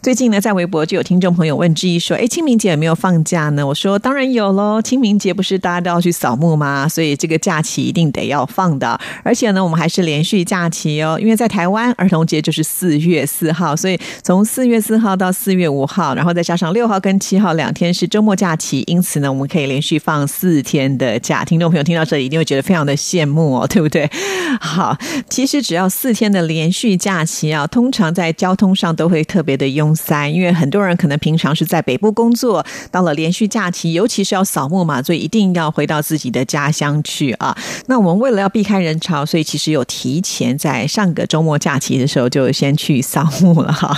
最近呢，在微博就有听众朋友问志毅说：“哎，清明节有没有放假呢？”我说：“当然有喽，清明节不是大家都要去扫墓吗？所以这个假期一定得要放的。而且呢，我们还是连续假期哦，因为在台湾儿童节就是四月四号，所以从四月四号到四月五号，然后再加上六号跟七号两天是周末假期，因此呢，我们可以连续放四天的假。听众朋友听到这里一定会觉得非常的羡慕哦，对不对？好，其实只要四天的连续假期啊，通常在交通上都会特别的拥塞，因为很多人可能平常是在北部工作，到了连续假期，尤其是要扫墓嘛，所以一定要回到自己的家乡去啊。那我们为了要避开人潮，所以其实有提前在上个周末假期的时候就先去扫墓了哈。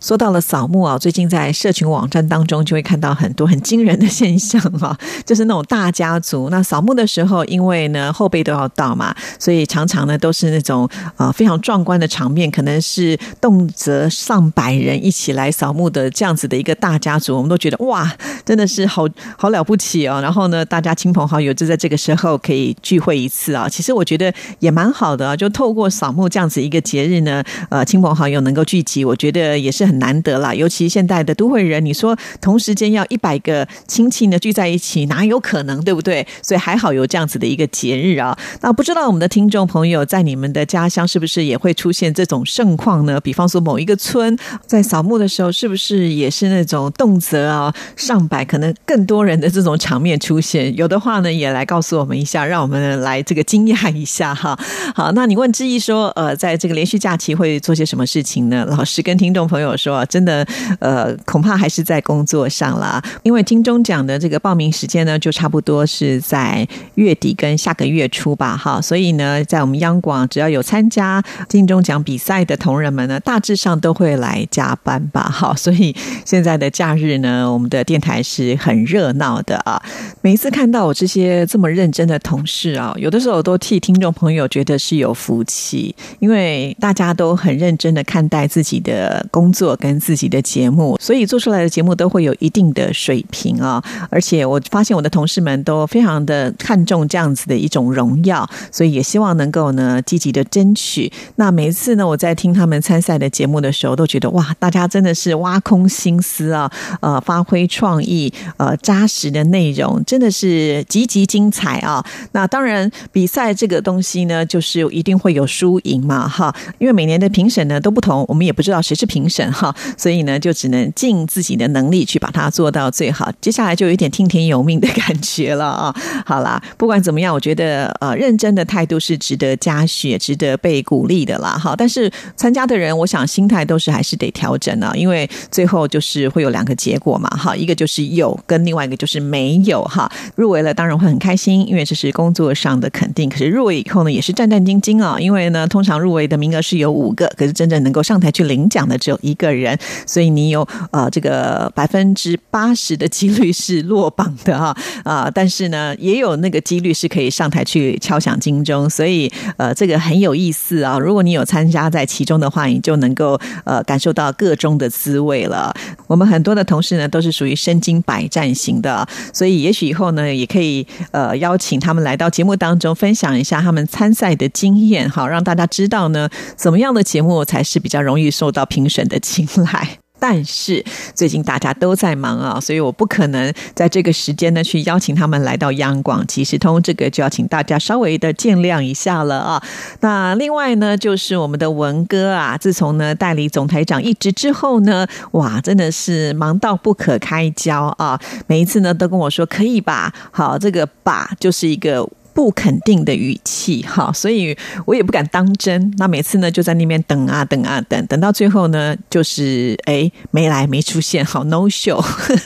说到了扫墓啊，最近在社群网站当中就会看到很多很惊人的现象啊，就是那种大家族，那扫墓的时候，因为呢后辈都要到嘛，所以。常常呢都是那种啊非常壮观的场面，可能是动辄上百人一起来扫墓的这样子的一个大家族，我们都觉得哇，真的是好好了不起哦。然后呢，大家亲朋好友就在这个时候可以聚会一次啊。其实我觉得也蛮好的啊，就透过扫墓这样子一个节日呢，呃，亲朋好友能够聚集，我觉得也是很难得啦。尤其现在的都会人，你说同时间要一百个亲戚呢聚在一起，哪有可能，对不对？所以还好有这样子的一个节日啊。那不知道我们的听。听众朋友，在你们的家乡是不是也会出现这种盛况呢？比方说，某一个村在扫墓的的时候，是不是也是那种动辄啊上百，可能更多人的这种场面出现？有的话呢，也来告诉我们一下，让我们来这个惊讶一下哈。好，那你问志毅说，呃，在这个连续假期会做些什么事情呢？老师跟听众朋友说，真的，呃，恐怕还是在工作上啦，因为金钟奖的这个报名时间呢，就差不多是在月底跟下个月初吧，哈，所以呢。在我们央广，只要有参加金钟奖比赛的同仁们呢，大致上都会来加班吧。好，所以现在的假日呢，我们的电台是很热闹的啊。每一次看到我这些这么认真的同事啊，有的时候都替听众朋友觉得是有福气，因为大家都很认真的看待自己的工作跟自己的节目，所以做出来的节目都会有一定的水平啊。而且我发现我的同事们都非常的看重这样子的一种荣耀，所以也希望。能够呢积极的争取。那每一次呢，我在听他们参赛的节目的时候，都觉得哇，大家真真的是挖空心思啊，呃，发挥创意，呃，扎实的内容，真的是极其精彩啊。那当然，比赛这个东西呢，就是一定会有输赢嘛，哈。因为每年的评审呢都不同，我们也不知道谁是评审哈，所以呢，就只能尽自己的能力去把它做到最好。接下来就有点听天由命的感觉了啊。好啦，不管怎么样，我觉得呃，认真的态度是。值得嘉许，值得被鼓励的啦，哈！但是参加的人，我想心态都是还是得调整啊，因为最后就是会有两个结果嘛，哈，一个就是有，跟另外一个就是没有，哈。入围了当然会很开心，因为这是工作上的肯定。可是入围以后呢，也是战战兢兢啊，因为呢，通常入围的名额是有五个，可是真正能够上台去领奖的只有一个人，所以你有呃这个百分之八十的几率是落榜的哈啊，但是呢，也有那个几率是可以上台去敲响金钟，所以。呃，这个很有意思啊！如果你有参加在其中的话，你就能够呃感受到各中的的滋味了。我们很多的同事呢，都是属于身经百战型的，所以也许以后呢，也可以呃邀请他们来到节目当中，分享一下他们参赛的经验，好让大家知道呢，怎么样的节目才是比较容易受到评审的青睐。但是最近大家都在忙啊，所以我不可能在这个时间呢去邀请他们来到央广即时通，这个就要请大家稍微的见谅一下了啊。那另外呢，就是我们的文哥啊，自从呢代理总台长一职之后呢，哇，真的是忙到不可开交啊。每一次呢都跟我说可以吧，好，这个吧就是一个。不肯定的语气，哈，所以我也不敢当真。那每次呢，就在那边等啊等啊等，等到最后呢，就是哎没来没出现，好 no show。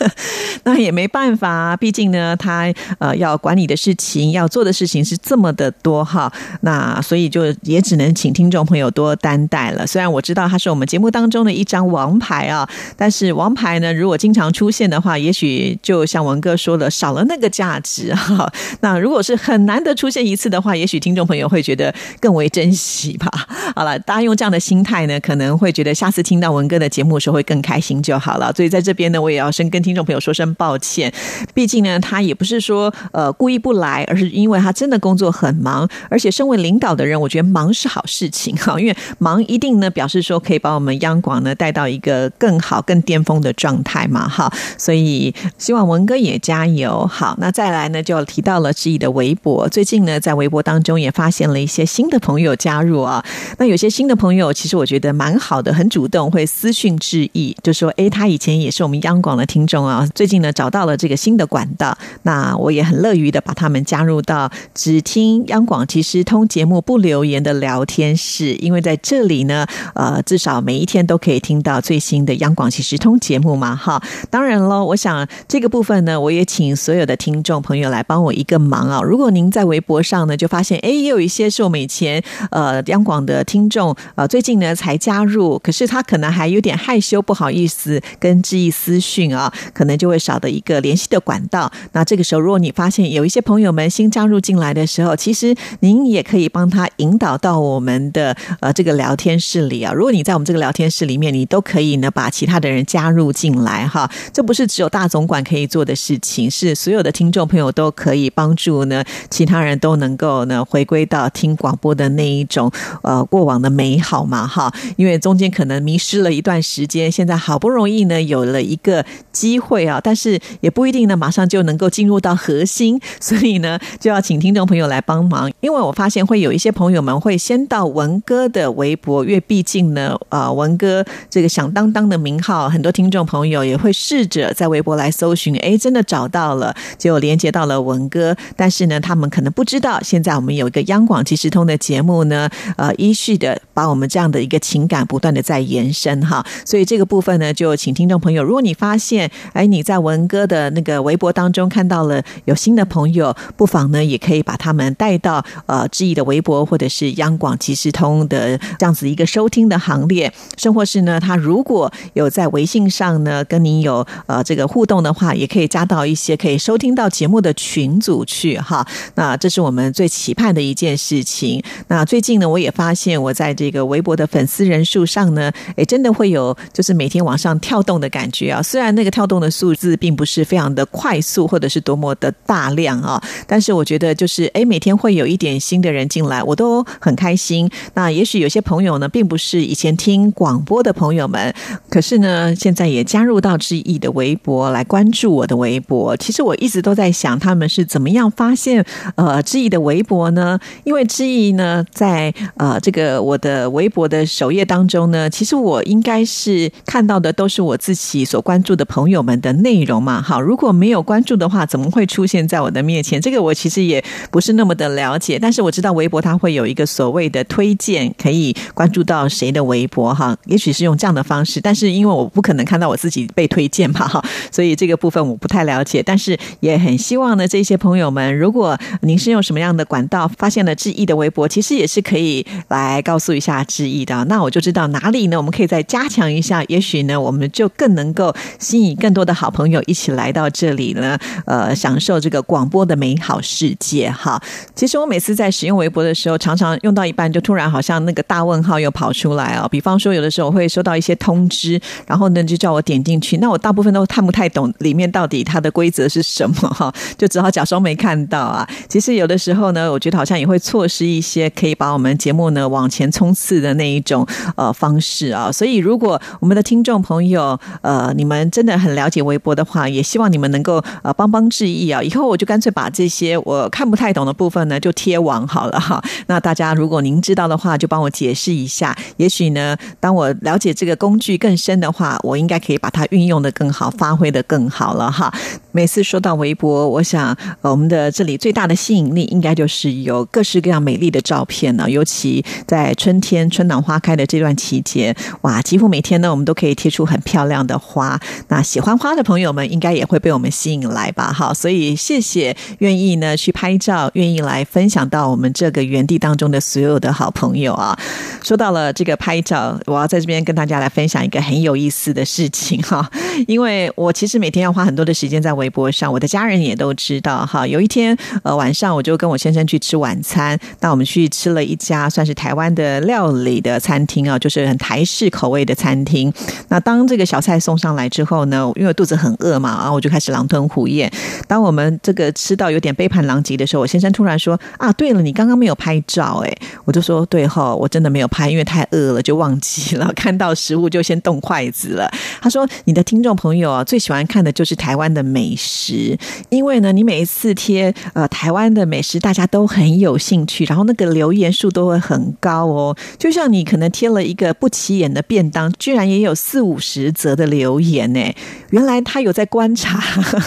那也没办法，毕竟呢，他呃要管理的事情，要做的事情是这么的多哈。那所以就也只能请听众朋友多担待了。虽然我知道他是我们节目当中的一张王牌啊，但是王牌呢，如果经常出现的话，也许就像文哥说的，少了那个价值哈。那如果是很难难得出现一次的话，也许听众朋友会觉得更为珍惜吧。好了，大家用这样的心态呢，可能会觉得下次听到文哥的节目的时候会更开心就好了。所以在这边呢，我也要先跟听众朋友说声抱歉。毕竟呢，他也不是说呃故意不来，而是因为他真的工作很忙，而且身为领导的人，我觉得忙是好事情哈，因为忙一定呢表示说可以把我们央广呢带到一个更好、更巅峰的状态嘛哈。所以希望文哥也加油。好，那再来呢，就提到了志毅的微博，最近呢，在微博当中也发现了一些新的朋友加入啊。那有些新的朋友，其实我觉得蛮好的，很主动，会私讯致意，就说：“哎，他以前也是我们央广的听众啊，最近呢找到了这个新的管道，那我也很乐于的把他们加入到只听央广其实通节目不留言的聊天室，因为在这里呢，呃，至少每一天都可以听到最新的央广其实通节目嘛，哈。当然喽，我想这个部分呢，我也请所有的听众朋友来帮我一个忙啊。如果您在微博上呢，就发现哎，也有一些是我们以前呃央广的听众，呃，最近呢才加入，可是他可能还有点害羞，不好意思跟志毅私讯啊，可能就会少的一个联系的管道。那这个时候，如果你发现有一些朋友们新加入进来的时候，其实您也可以帮他引导到我们的呃这个聊天室里啊。如果你在我们这个聊天室里面，你都可以呢把其他的人加入进来哈。这不是只有大总管可以做的事情，是所有的听众朋友都可以帮助呢，其他人都能够呢回归到听广播的那一种呃过往的美好嘛哈。因为中间可能迷失了一段时间，现在好不容易呢有了一个机会啊，但是也不一定呢马上就能够进入到核心，所以呢就要请听众朋友来帮忙。因为我发现会有一些朋友们会先到文哥的微博，因为毕竟呢呃文哥这个响当当的名号，很多听众朋友也会试着在微博来搜寻，哎，真的找到了，就连接到了文哥。但是呢，他们可能不知道，现在我们有一个央广即时通的节目呢，呃，依序的把我们这样的一个情感不断的在延伸哈。所以这个部分呢，就请听众朋友，如果你发现，哎，你在文哥的那个微博当中看到了有新的朋友，不妨呢，也可以把他们带到呃志毅的微博或者是央广即时通的这样子一个收听的行列。甚或是呢，他如果有在微信上呢跟你有呃这个互动的话，也可以加到一些可以收听到节目的群组去哈。那啊这是我们最期盼的一件事情。那最近呢，我也发现我在这个微博的粉丝人数上呢，哎，真的会有就是每天往上跳动的感觉啊。虽然那个跳动的数字并不是非常的快速，或者是多么的大量啊，但是我觉得就是哎，每天会有一点新的人进来，我都很开心。那也许有些朋友呢，并不是以前听广播的朋友们，可是呢，现在也加入到志毅的微博来关注我的微博。其实我一直都在想，他们是怎么样发现呃志毅的微博呢？因为志毅呢，在呃这个我的微博的首页当中呢，其实我应该是看到的都是我自己所关注的朋友们的内容嘛。好，如果没有关注的话，怎么会出现在我的面前？这个我其实也不是那么的了解。但是我知道微博它会有一个所谓的推荐，可以关注到谁的微博哈。也许是用这样的方式，但是因为我不可能看到我自己被推荐嘛哈，所以这个部分我不太了解。但是也很希望呢，这些朋友们，如果您是用什么样的管道发现了志毅的微博，其实也是可以来告诉一下志毅的。那我就知道哪里呢，我们可以再加强一下。也许呢，我们就更能够吸引更多的好朋友一起来到这里呢，呃，享受这个广播的美好世界哈。其实我每次在使用微博的时候，常常用到一半，就突然好像那个大问号又跑出来哦。比方说，有的时候会收到一些通知，然后呢就叫我点进去，那我大部分都看不太懂里面到底它的规则是什么哈，就只好假装没看到啊。其实有的时候呢，我觉得好像也会错失一些可以把我们节目呢往前冲刺的那一种呃方式啊。所以如果我们的听众朋友呃你们真的很了解微博的话，也希望你们能够呃帮帮致意啊。以后我就干脆把这些我看不太懂的部分呢就贴网好了哈。那大家如果您知道的话，就帮我解释一下。也许呢，当我了解这个工具更深的话，我应该可以把它运用的更好，发挥的更好了哈。每次说到微博，我想呃我们的这里最大的吸引力应该就是有各式各样美丽的照片呢。尤其在春天春暖花开的这段期间，哇，几乎每天呢，我们都可以贴出很漂亮的花。那喜欢花的朋友们，应该也会被我们吸引来吧？哈，所以谢谢愿意呢去拍照，愿意来分享到我们这个园地当中的所有的好朋友啊。说到了这个拍照，我要在这边跟大家来分享一个很有意思的事情哈，因为我其实每天要花很多的时间在微博上，我的家人也都知道哈。有一天呃晚晚上，我就跟我先生去吃晚餐，那我们去吃了一家算是台湾的料理的餐厅啊，就是很台式口味的餐厅。那当这个小菜送上来之后呢，因为肚子很饿嘛，然后我就开始狼吞虎咽。当我们这个吃到有点杯盘狼藉的时候，我先生突然说：“啊，对了，你刚刚没有拍照哎。”我就说：“对哈，我真的没有拍，因为太饿了，就忘记了。看到食物就先动筷子了。”他说：“你的听众朋友啊，最喜欢看的就是台湾的美食，因为呢，你每一次贴呃台湾湾的美食，大家都很有兴趣，然后那个留言数都会很高哦。就像你可能贴了一个不起眼的便当，居然也有四五十则的留言呢。原来他有在观察，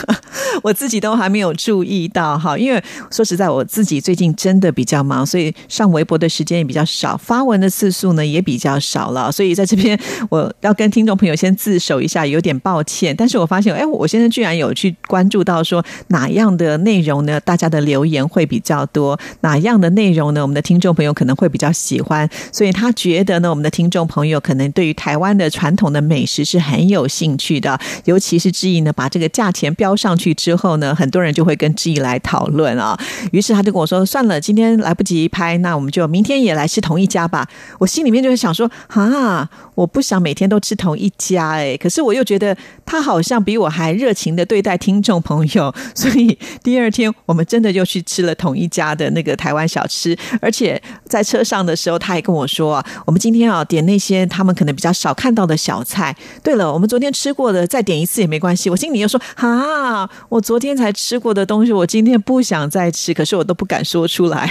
我自己都还没有注意到哈。因为说实在，我自己最近真的比较忙，所以上微博的时间也比较少，发文的次数呢也比较少了。所以在这边，我要跟听众朋友先自首一下，有点抱歉。但是我发现，哎，我现在居然有去关注到说哪样的内容呢？大家的留留言会比较多，哪样的内容呢？我们的听众朋友可能会比较喜欢，所以他觉得呢，我们的听众朋友可能对于台湾的传统的美食是很有兴趣的。尤其是志毅呢，把这个价钱标上去之后呢，很多人就会跟志毅来讨论啊。于是他就跟我说：“算了，今天来不及拍，那我们就明天也来吃同一家吧。”我心里面就会想说：“啊，我不想每天都吃同一家哎。”可是我又觉得他好像比我还热情的对待听众朋友，所以第二天我们真的就去吃了同一家的那个台湾小吃。而且在车上的时候，他还跟我说：“啊，我们今天啊点那些他们可能比较少看到的小菜。对了，我们昨天吃过的，再点一次也没关系。”我心里又说：“啊，我昨天才吃过的东西，我今天不想再吃，可是我都不敢说出来。”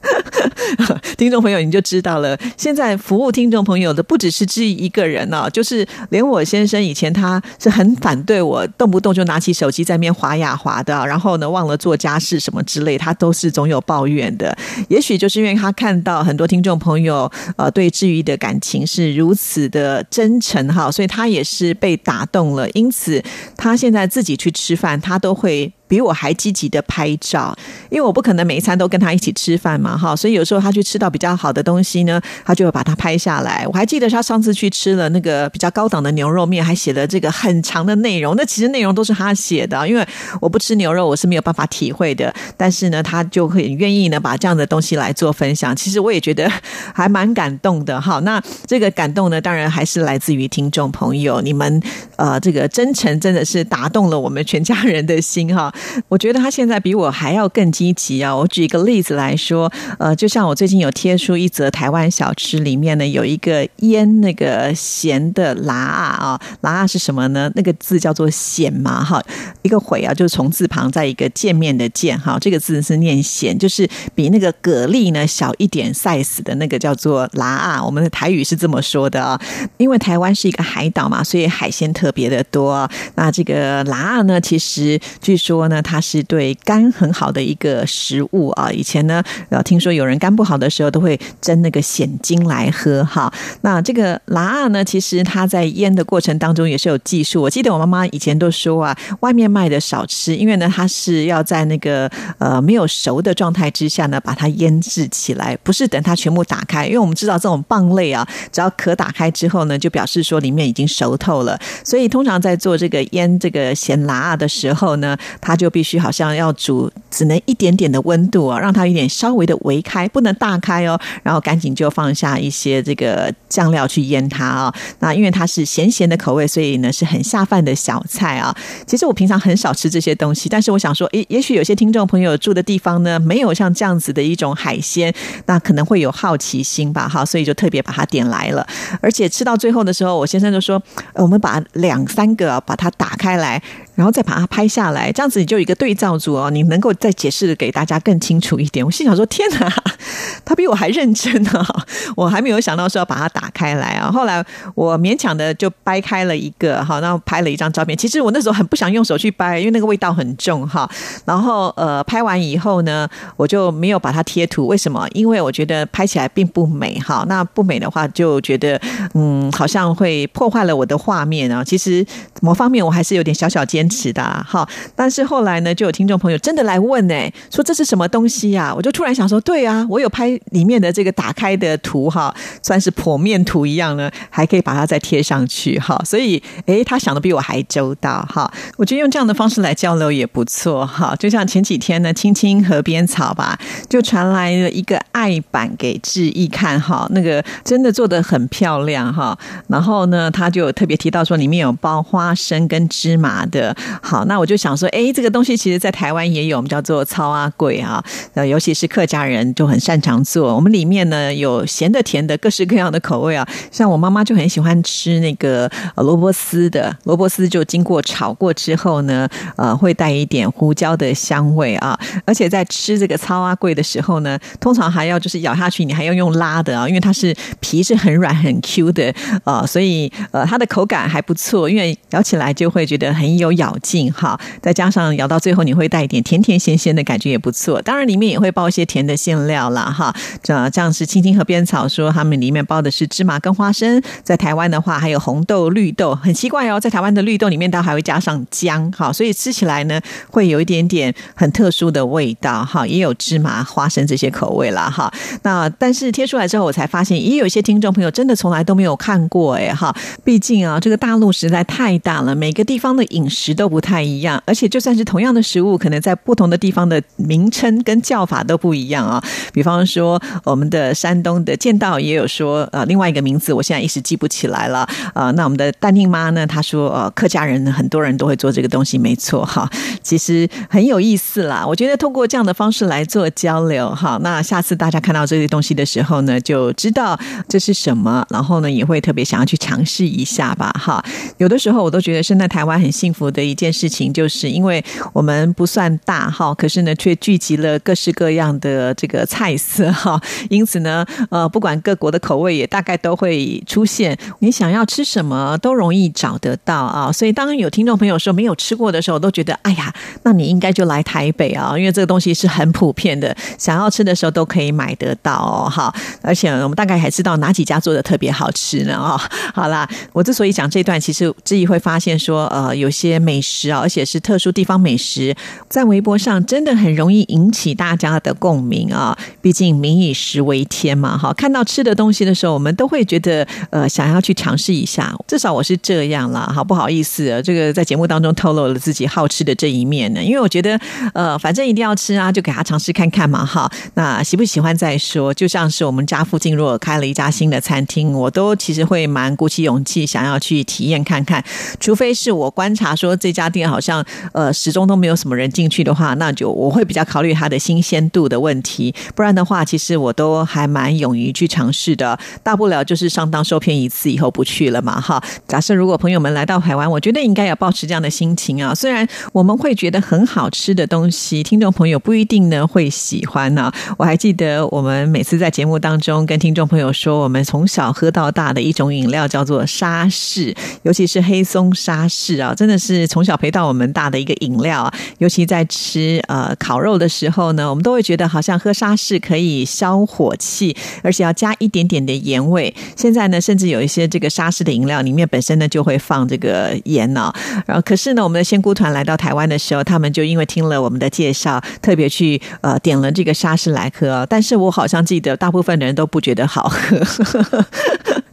听众朋友，你就知道了。现在服务听众朋友的不只是志毅一个人呢，就是连我先生以前他是很反对我动不动就拿起手机在面滑呀滑的，然后呢忘了做家事什么之类，他都是总有抱怨的。也许就是因为他看到很多听众朋友呃对志毅的感情是如此的真诚哈，所以他也是被打动了。因此他现在自己去吃饭，他都会。比我还积极的拍照，因为我不可能每一餐都跟他一起吃饭嘛，哈，所以有时候他去吃到比较好的东西呢，他就会把它拍下来。我还记得他上次去吃了那个比较高档的牛肉面，还写了这个很长的内容。那其实内容都是他写的，因为我不吃牛肉，我是没有办法体会的。但是呢，他就很愿意呢把这样的东西来做分享。其实我也觉得还蛮感动的，哈。那这个感动呢，当然还是来自于听众朋友，你们呃这个真诚真的是打动了我们全家人的心，哈。我觉得他现在比我还要更积极啊！我举一个例子来说，呃，就像我最近有贴出一则台湾小吃，里面呢有一个腌那个咸的辣啊，辣是什么呢？那个字叫做咸嘛，哈，一个悔啊，就是从字旁在一个见面的见，哈，这个字是念咸，就是比那个蛤蜊呢小一点 size 的那个叫做辣啊。我们的台语是这么说的啊，因为台湾是一个海岛嘛，所以海鲜特别的多。那这个辣呢，其实据说。那它是对肝很好的一个食物啊！以前呢，呃，听说有人肝不好的时候都会蒸那个鲜精来喝哈。那这个辣呢，其实它在腌的过程当中也是有技术。我记得我妈妈以前都说啊，外面卖的少吃，因为呢，它是要在那个呃没有熟的状态之下呢，把它腌制起来，不是等它全部打开。因为我们知道这种蚌类啊，只要壳打开之后呢，就表示说里面已经熟透了。所以通常在做这个腌这个咸辣的时候呢，它就必须好像要煮，只能一点点的温度啊，让它有点稍微的微开，不能大开哦。然后赶紧就放下一些这个酱料去腌它啊。那因为它是咸咸的口味，所以呢是很下饭的小菜啊。其实我平常很少吃这些东西，但是我想说，诶，也许有些听众朋友住的地方呢，没有像这样子的一种海鲜，那可能会有好奇心吧，哈，所以就特别把它点来了。而且吃到最后的时候，我先生就说，我们把两三个把它打开来。然后再把它拍下来，这样子你就有一个对照组哦，你能够再解释给大家更清楚一点。我心想说：天哪，他比我还认真啊！我还没有想到说要把它打开来啊。后来我勉强的就掰开了一个哈，然后拍了一张照片。其实我那时候很不想用手去掰，因为那个味道很重哈。然后呃，拍完以后呢，我就没有把它贴图。为什么？因为我觉得拍起来并不美哈。那不美的话，就觉得嗯，好像会破坏了我的画面啊。其实某方面我还是有点小小坚持的哈。但是后来呢，就有听众朋友真的来问呢，说这是什么东西呀？我就突然想说，对啊，我有拍里面的这个打开的图哈，算是剖面图一样呢，还可以把它再贴上去哈。所以诶，他想的比我还周到哈。我觉得用这样的方式来交流也不错哈。就像前几天呢，青青河边草吧，就传来了一个爱版给志毅看哈，那个真的做的很漂亮哈。然后呢，他就特别提到说里面有包花生跟芝麻的。好，那我就想说，哎，这个东西其实在台湾也有，我们叫做糙阿贵啊，呃，尤其是客家人就很擅长做。我们里面呢有咸的、甜的，各式各样的口味啊。像我妈妈就很喜欢吃那个萝卜丝的，萝卜丝就经过炒过之后呢，呃，会带一点胡椒的香味啊。而且在吃这个糙阿贵的时候呢，通常还要就是咬下去，你还要用拉的啊，因为它是皮是很软很 Q 的啊，所以呃，它的口感还不错，因为咬起来就会觉得很有咬劲哈。再加上咬到最后，你会带一点甜甜咸咸的感觉，也不错。当然里面也会包一些甜的馅料啦哈。这这样是青青河边草说他们里面包的是芝麻跟花生，在台湾的话还有红豆、绿豆，很奇怪哦，在台湾的绿豆里面它还会加上姜哈，所以吃起来呢会有一点点很特殊的味道哈。也有芝麻、花生这些口味啦哈。那但是贴出来之后，我才发现也有一些听众朋友真的从来都没有看过哎哈。毕竟啊，这个大陆实在太大了，每个地方的饮食都不太一样，而且就算是同样的食物，可能在不同的地方的名称跟叫法都不一样啊。比方说，我们的山东的剑道也有说呃另外一个名字，我现在一时记不起来了啊。那我们的丹宁妈呢，她说呃客家人很多人都会做这个东西，没错哈。其实很有意思啦，我觉得通过这样的方式来做交流哈，那下次大家看到这些东西的时候呢，就知道这是什么，然后呢也会特别想要去尝试一下吧哈。有的时候我都觉得生在台湾很幸福的一件事情，就是因为我们不算大哈，可是呢却聚集了各式各样的这个菜色哈，因此呢呃不管各国的口味也大概都会出现，你想要吃什么都容易找得到啊。所以当有听众朋友说没有吃过的时候，都觉得哎呀，那你应该就来台北啊，因为这个东西是很普遍的，想要吃的时候都可以买得到哦哈。而且我们大概还知道哪几家做的特别好吃呢啊。好啦，我之所以讲这段，其实自己会发现说呃有些美食啊，而且是特殊地方美食，在微博上真的很容易引起大家的共鸣啊。毕竟民以食为天嘛哈，看到吃的东西的时候，我们都会觉得呃想要去尝试一下，至少我是这样啦。好不好意思，这个在节目当中透露了自己好吃的这一面呢，因为我觉得呃反正一定要吃啊，就给他尝试看看嘛哈。那喜不喜欢再说，就像是我们家附近如果开了一家新的餐厅，我都其实会蛮鼓起勇气想要去体验看看，除非是我观察说这家店好像呃始终都没有什么人进去的话，那就我会比较考虑它的新鲜度的问题。不然的话，其实我都还蛮勇于去尝试的，大不了就是上当受骗一次以后不去了嘛哈。假设如果朋友们来到台湾，我觉得应该要保持这样的心情啊。虽然我们会觉得很好吃的东西，听众朋友不一定呢会喜欢呢。我还记得我们每次在节目当中跟听众朋友说，我们从小喝到大的一种饮料叫做沙士，尤其是黑松沙士啊，真的是从小陪到我们大的一个饮料啊。尤其在吃呃烤肉的时候呢，我们都会觉得好像喝沙士可以消火气，而且要加一点点的盐味。现在呢，甚至有一些这个沙士的饮料里面本身呢就会放这个盐呢。然后可是呢，我们的仙姑团来到台湾的时候，他们就因为听了我们的介绍，特别去呃点了这个沙士来喝。但是我好像记得大部分的人都不觉得好喝。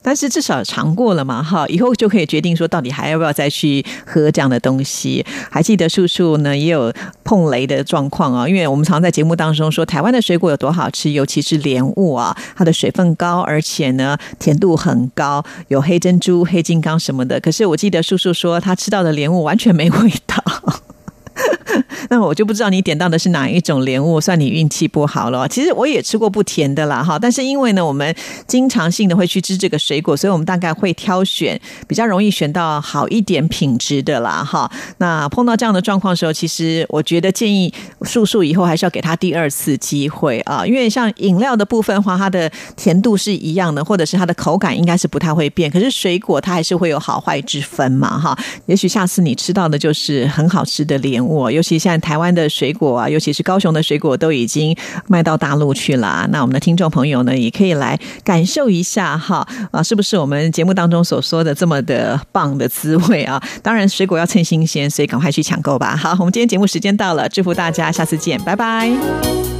但是至少尝过了嘛，哈，以后就可以决定说到底还要不要再去喝这样的东西。还记得叔叔呢也有碰雷的状况啊，因为我们常在节目当中说台湾的水果有多好吃，尤其是莲雾啊，它的水分高，而且呢甜度很高，有黑珍珠、黑金刚什么的。可是我记得叔叔说他吃到的莲雾完全没味道。那我就不知道你点到的是哪一种莲雾，算你运气不好了。其实我也吃过不甜的啦，哈，但是因为呢，我们经常性的会去吃这个水果，所以我们大概会挑选比较容易选到好一点品质的啦，哈。那碰到这样的状况的时候，其实我觉得建议素素以后还是要给他第二次机会啊，因为像饮料的部分话，它的甜度是一样的，或者是它的口感应该是不太会变，可是水果它还是会有好坏之分嘛，哈。也许下次你吃到的就是很好吃的莲雾，尤其像台湾的水果啊，尤其是高雄的水果都已经卖到大陆去了。那我们的听众朋友呢，也可以来感受一下哈啊，是不是我们节目当中所说的这么的棒的滋味啊？当然，水果要趁新鲜，所以赶快去抢购吧。好，我们今天节目时间到了，祝福大家，下次见，拜拜。